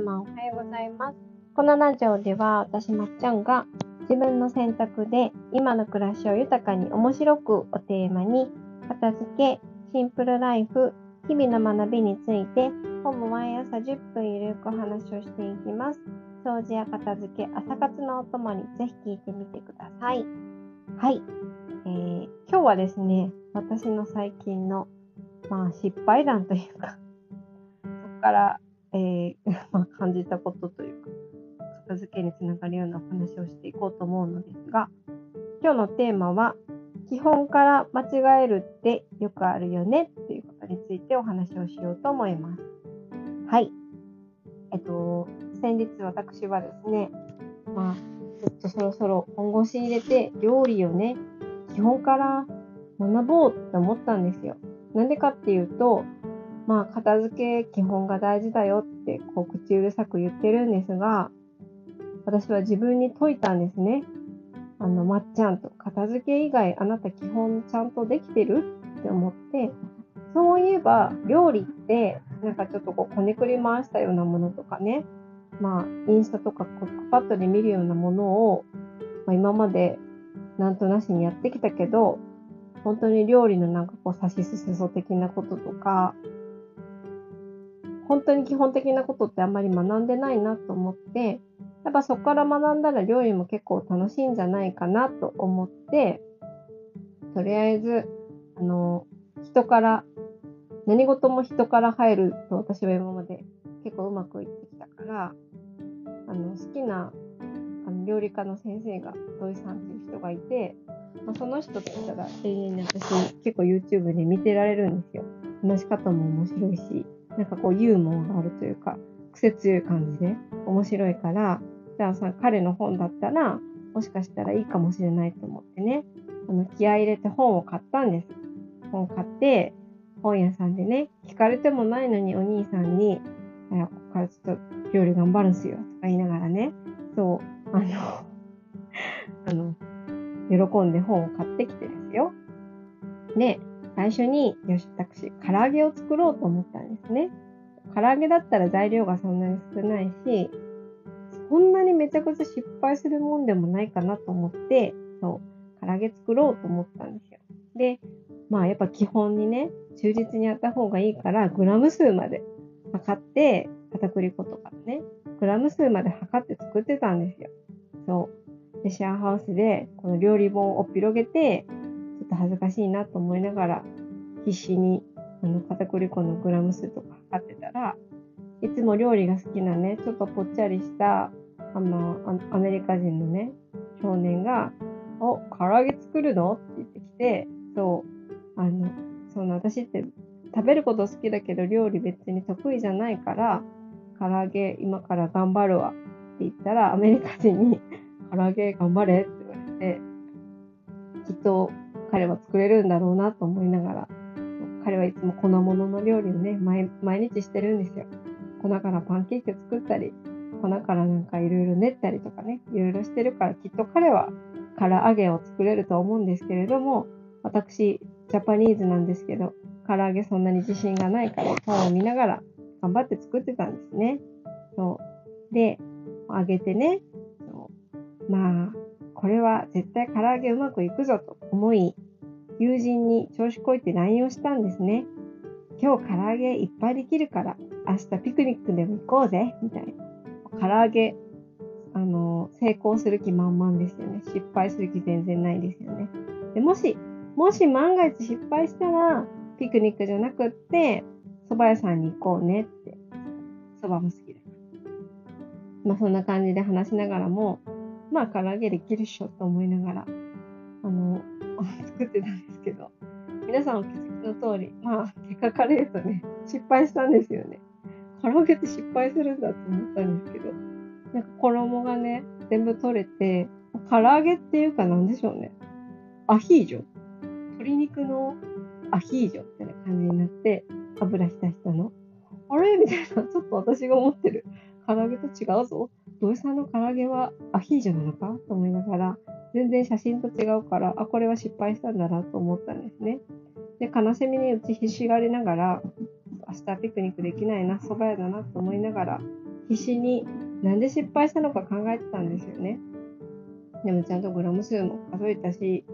様おはようございます。このラジオでは私まっちゃんが自分の選択で今の暮らしを豊かに面白くをテーマに片付け、シンプルライフ、日々の学びについてほぼ毎朝10分ゆるくお話をしていきます。掃除や片付け、朝活のお供にぜひ聞いてみてください。はい。えー、今日はですね、私の最近の、まあ、失敗談というか、そこから、えー、感じたことというか、片付けにつながるようなお話をしていこうと思うのですが、今日のテーマは、基本から間違えるってよくあるよねっていうことについてお話をしようと思います。はい。えっと、先日私はですね、まあ、ちょっとそろそろ本腰入れて料理をね、基本から学ぼうって思ったんですよ。なんでかっていうと、まあ、片付け基本が大事だよってこう口うるさく言ってるんですが、私は自分に説いたんですね。あの、まっちゃんと、片付け以外あなた基本ちゃんとできてるって思って、そういえば料理って、なんかちょっとこうこねくり回したようなものとかね、まあ、インスタとかクックパッドで見るようなものを、まあ、今までなんとなしにやってきたけど、本当に料理のなんかこう、さしすせそ的なこととか、本当に基本的なことってあんまり学んでないなと思って、やっぱそこから学んだら料理も結構楽しいんじゃないかなと思って、とりあえず、あの、人から、何事も人から入ると私は今まで結構うまくいってきたから、あの、好きなあの料理家の先生が土井さんっていう人がいて、まあ、その人とったら永遠に私結構 YouTube で見てられるんですよ。話し方も面白いし、なんかこうユーモアがあるというか、癖強い感じで面白いから、じゃあさ、彼の本だったら、もしかしたらいいかもしれないと思ってね、あの気合入れて本を買ったんです。本買って、本屋さんでね、聞かれてもないのにお兄さんに、ここからちょっと料理頑張るんすよとか言いながらね、そう、あの、あの、喜んで本を買ってきてですよ。で、最初に、よし、私、唐揚げを作ろうと思ったんですね。唐揚げだったら材料がそんなに少ないし、そんなにめちゃくちゃ失敗するもんでもないかなと思って、そう、唐揚げ作ろうと思ったんですよ。で、まあやっぱ基本にね、忠実にやった方がいいから、グラム数まで測って、片栗粉とかね、グラム数まで測って作ってたんですよ。そう。で、シェアハウスで、この料理本を広げて、恥ずかしいなと思いながら、必死に、あの、片栗粉のグラム数とか測ってたら、いつも料理が好きなね、ちょっとぽっちゃりした、あの、アメリカ人のね、少年が、お、唐揚げ作るの？って言ってきて、そう、あの、その私って食べること好きだけど料理別に得意じゃないから、唐揚げ今から頑張るわって言ったら、アメリカ人に唐揚げ頑張れって言われて、きっと彼は作れるんだろうなと思いながら、彼はいつも粉物の料理をね、毎日してるんですよ。粉からパンケーキを作ったり、粉からなんかいろいろ練ったりとかね、いろいろしてるから、きっと彼は唐揚げを作れると思うんですけれども、私、ジャパニーズなんですけど、唐揚げそんなに自信がないから、本を見ながら頑張って作ってたんですね。そう。で、揚げてね、まあ、これは絶対唐揚げうまくいくぞと思い、友人に調子こいて LINE をしたんですね。今日唐揚げいっぱいできるから、明日ピクニックでも行こうぜ、みたいな。唐揚げ、あの、成功する気満々ですよね。失敗する気全然ないですよね。でもし、もし万が一失敗したら、ピクニックじゃなくって、蕎麦屋さんに行こうねって。蕎麦も好きだから。まあそんな感じで話しながらも、まあ唐揚げできるっしょと思いながら、あの、作ってたんですけど、皆さんお気づきの通り、まあ結果から言うとね、失敗したんですよね。唐揚げって失敗するんだと思ったんですけど、なんか衣がね、全部取れて、唐揚げっていうかなんでしょうね。アヒージョ鶏肉のアヒージョみたいな感じになって、油ひたひたの。あれ？みたいな、ちょっと私が思ってる唐揚げと違うぞ。土井さんの唐揚げはアヒージョなのかと思いながら、全然写真と違うから、あ、これは失敗したんだなと思ったんですね。で、悲しみに打ちひしがれながら、明日ピクニックできないな、蕎麦屋だなと思いながら、必死になんで失敗したのか考えてたんですよね。でもちゃんとグラム数も数えたし、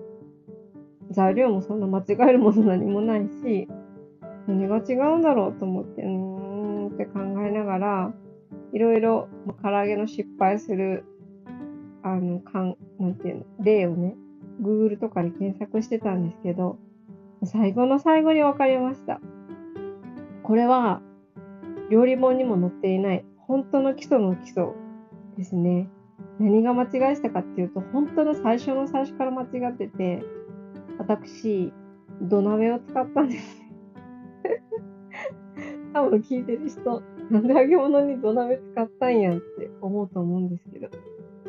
材料もそんな間違えるもの何もないし、何が違うんだろうと思って、うーんって考えながら、いろいろ唐揚げの失敗する、あの、かん、なんていうの、例をね、Google とかに検索してたんですけど、最後の最後に分かりました。これは、料理本にも載っていない、本当の基礎の基礎ですね。何が間違いしたかっていうと、本当の最初の最初から間違ってて、私、土鍋を使ったんです。多分聞いてる人、なんで揚げ物に土鍋使ったんやんって思うと思うんですけど、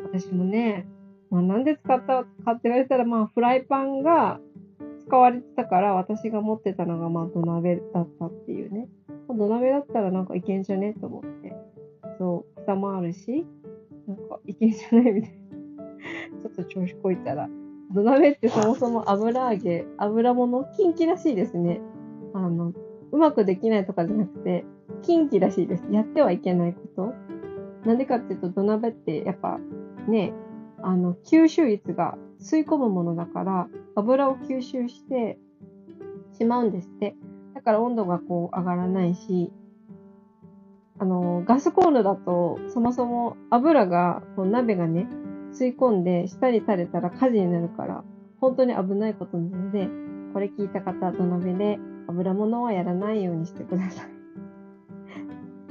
私もね、まあ、なんで使ったかって言われたら、まあ、フライパンが使われてたから、私が持ってたのが、まあ、土鍋だったっていうね。土鍋だったらなんかいけんじゃねと思って。そう、蓋もあるし、なんかいけんじゃないみたいな。ちょっと調子こいたら。土鍋ってそもそも油揚げ、油物、キンキらしいですね。あの、うまくできないとかじゃなくて、キンキらしいです。やってはいけないこと。なんでかっていうと、土鍋ってやっぱね、あの、吸収率が吸い込むものだから、油を吸収してしまうんですって。だから温度がこう上がらないし、あの、ガスコンロだと、そもそも油が、こう鍋がね、吸い込んで下に垂れたら火事になるから、本当に危ないことなので、これ聞いた方、土鍋で油物はやらないようにしてください。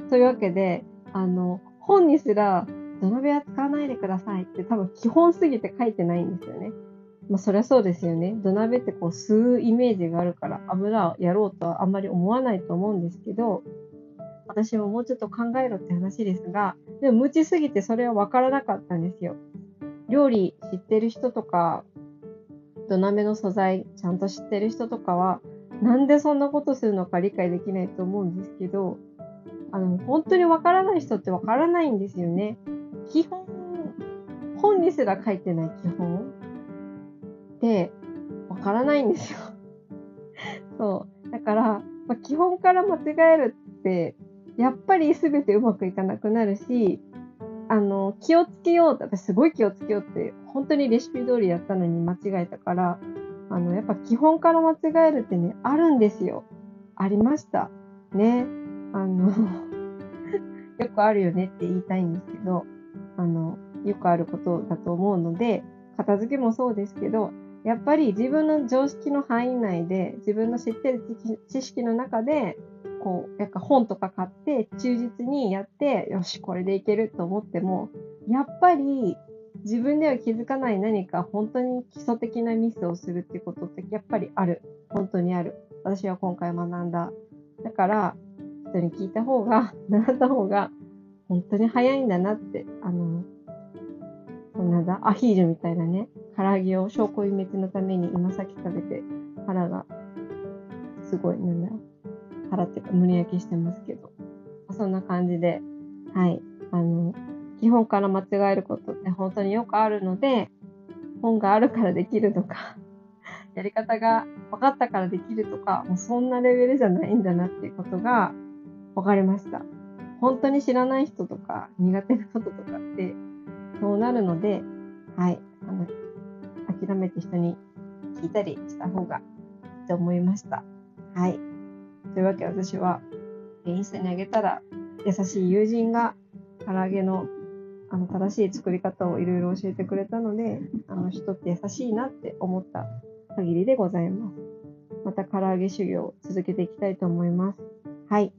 というわけで、あの、本にすら、土鍋は使わないでくださいって多分基本すぎて書いてないんですよね。まあそりゃそうですよね。土鍋ってこう吸うイメージがあるから油をやろうとはあんまり思わないと思うんですけど、私ももうちょっと考えろって話ですが、でも無知すぎてそれは分からなかったんですよ。料理知ってる人とか、土鍋の素材ちゃんと知ってる人とかは、なんでそんなことするのか理解できないと思うんですけど、あの、本当にわからない人ってわからないんですよね。基本、本にすら書いてない基本ってわからないんですよ。そう。だから、まあ、基本から間違えるって、やっぱり全てうまくいかなくなるし、あの、気をつけようって、私すごい気をつけようって、本当にレシピ通りやったのに間違えたから、あの、やっぱ基本から間違えるってね、あるんですよ。ありました。ね。あの よくあるよねって言いたいんですけど、あの、よくあることだと思うので、片付けもそうですけど、やっぱり自分の常識の範囲内で、自分の知ってる知識の中で、こう、やっぱ本とか買って忠実にやって、よし、これでいけると思っても、やっぱり自分では気づかない何か本当に基礎的なミスをするってことってやっぱりある。本当にある。私は今回学んだ。だから、人に聞いた方が、習った方が、本当に早いんだなって、あの、なんだ、アヒージョみたいなね、唐揚げを証拠隠滅のために今さっき食べて、腹が、すごい、なんだ、腹っていうか胸焼けしてますけど、そんな感じで、はい、あの、基本から間違えることって本当によくあるので、本があるからできるとか、やり方が分かったからできるとか、もうそんなレベルじゃないんだなっていうことが分かりました。本当に知らない人とか苦手なこととかってそうなるので、はい、あの、諦めて人に聞いたりした方がいいと思いました。はい。というわけで私は、インスタにあげたら、優しい友人が唐揚げのあの正しい作り方をいろいろ教えてくれたので、あの人って優しいなって思った限りでございます。また唐揚げ修行を続けていきたいと思います。はい。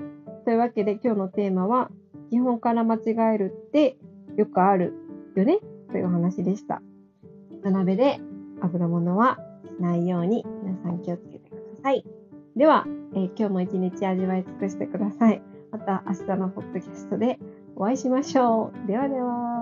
というわけで今日のテーマは、基本から間違えるってよくあるよねというお話でした。土鍋で油物はしないように皆さん気をつけてください。では、えー、今日も一日味わい尽くしてください。また明日のポッドキャストでお会いしましょう。ではでは。